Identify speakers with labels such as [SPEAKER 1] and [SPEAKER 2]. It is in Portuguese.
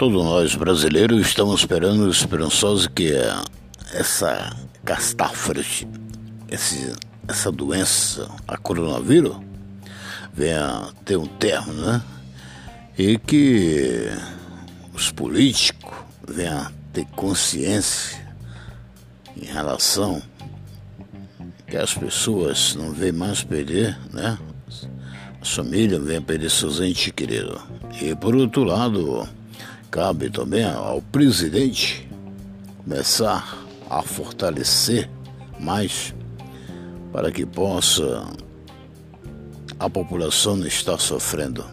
[SPEAKER 1] Todos nós brasileiros estamos esperando, esperançosos que essa catástrofe, essa doença, a coronavírus, venha ter um termo, né? E que os políticos venham ter consciência em relação que as pessoas não vêm mais perder, né? As famílias vêm perder seus entes queridos. E por outro lado, cabe também ao presidente começar a fortalecer mais para que possa a população não estar sofrendo.